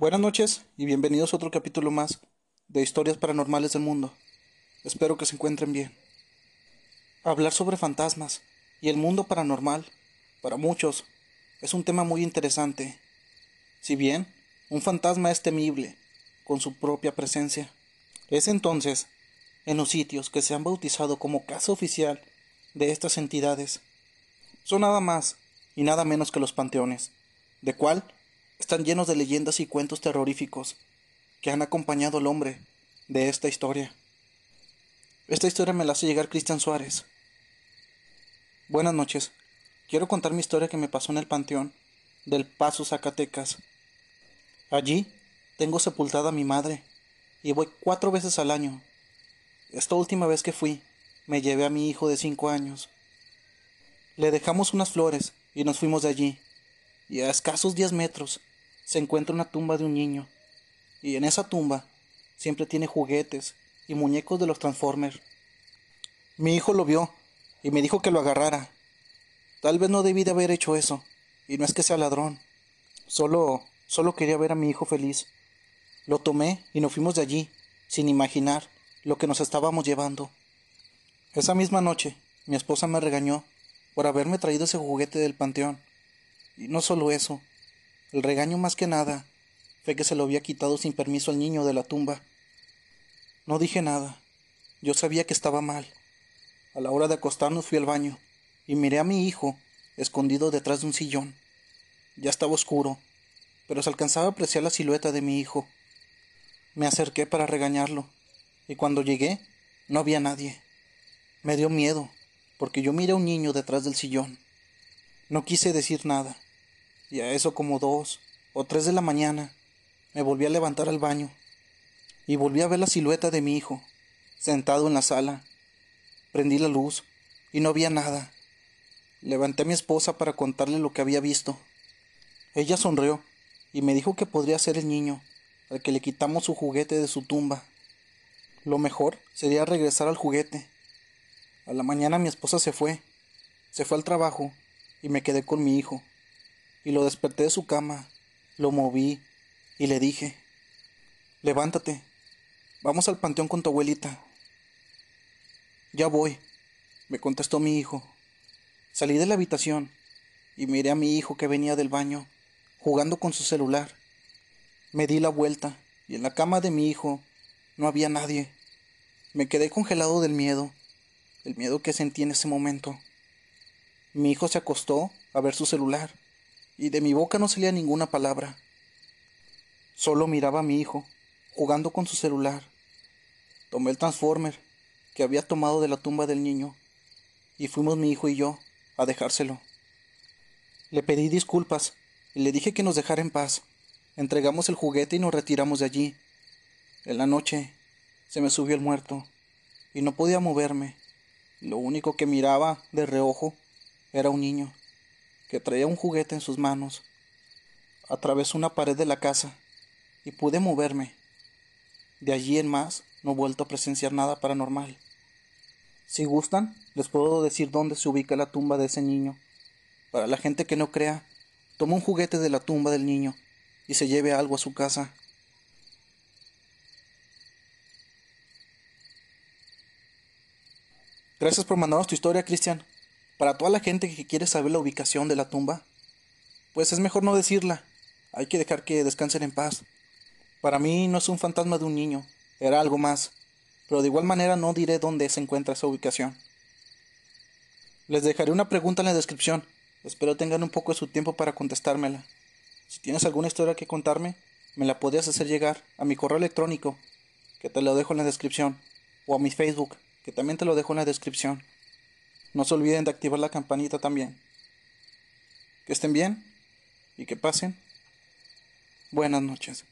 Buenas noches y bienvenidos a otro capítulo más de Historias Paranormales del Mundo. Espero que se encuentren bien. Hablar sobre fantasmas y el mundo paranormal, para muchos, es un tema muy interesante. Si bien un fantasma es temible con su propia presencia, es entonces en los sitios que se han bautizado como casa oficial de estas entidades. Son nada más y nada menos que los panteones, de cual están llenos de leyendas y cuentos terroríficos que han acompañado al hombre de esta historia. Esta historia me la hace llegar Cristian Suárez. Buenas noches. Quiero contar mi historia que me pasó en el panteón del Paso Zacatecas. Allí tengo sepultada a mi madre y voy cuatro veces al año. Esta última vez que fui, me llevé a mi hijo de cinco años. Le dejamos unas flores y nos fuimos de allí, y a escasos diez metros se encuentra una tumba de un niño, y en esa tumba siempre tiene juguetes y muñecos de los Transformers. Mi hijo lo vio y me dijo que lo agarrara. Tal vez no debí de haber hecho eso, y no es que sea ladrón. Solo, solo quería ver a mi hijo feliz. Lo tomé y nos fuimos de allí, sin imaginar lo que nos estábamos llevando. Esa misma noche, mi esposa me regañó por haberme traído ese juguete del panteón. Y no solo eso, el regaño más que nada fue que se lo había quitado sin permiso al niño de la tumba. No dije nada. Yo sabía que estaba mal. A la hora de acostarnos fui al baño y miré a mi hijo escondido detrás de un sillón. Ya estaba oscuro, pero se alcanzaba a apreciar la silueta de mi hijo. Me acerqué para regañarlo, y cuando llegué no había nadie. Me dio miedo, porque yo miré a un niño detrás del sillón. No quise decir nada y a eso como dos o tres de la mañana me volví a levantar al baño y volví a ver la silueta de mi hijo, sentado en la sala. Prendí la luz y no había nada. Levanté a mi esposa para contarle lo que había visto. Ella sonrió y me dijo que podría ser el niño, al que le quitamos su juguete de su tumba. Lo mejor sería regresar al juguete. A la mañana mi esposa se fue, se fue al trabajo y me quedé con mi hijo y lo desperté de su cama, lo moví y le dije, levántate, vamos al panteón con tu abuelita. Ya voy, me contestó mi hijo. Salí de la habitación y miré a mi hijo que venía del baño, jugando con su celular. Me di la vuelta y en la cama de mi hijo no había nadie. Me quedé congelado del miedo, el miedo que sentí en ese momento. Mi hijo se acostó a ver su celular y de mi boca no salía ninguna palabra. Solo miraba a mi hijo, jugando con su celular. Tomé el transformer que había tomado de la tumba del niño y fuimos mi hijo y yo a dejárselo. Le pedí disculpas y le dije que nos dejara en paz. Entregamos el juguete y nos retiramos de allí. En la noche se me subió el muerto y no podía moverme. Lo único que miraba de reojo era un niño que traía un juguete en sus manos. Atravesó una pared de la casa y pude moverme. De allí en más no he vuelto a presenciar nada paranormal. Si gustan, les puedo decir dónde se ubica la tumba de ese niño. Para la gente que no crea, toma un juguete de la tumba del niño y se lleve algo a su casa. Gracias por mandarnos tu historia, Cristian. Para toda la gente que quiere saber la ubicación de la tumba, pues es mejor no decirla. Hay que dejar que descansen en paz. Para mí no es un fantasma de un niño, era algo más, pero de igual manera no diré dónde se encuentra esa ubicación. Les dejaré una pregunta en la descripción. Espero tengan un poco de su tiempo para contestármela. Si tienes alguna historia que contarme, me la podrías hacer llegar a mi correo electrónico, que te lo dejo en la descripción, o a mi Facebook, que también te lo dejo en la descripción. No se olviden de activar la campanita también. Que estén bien y que pasen buenas noches.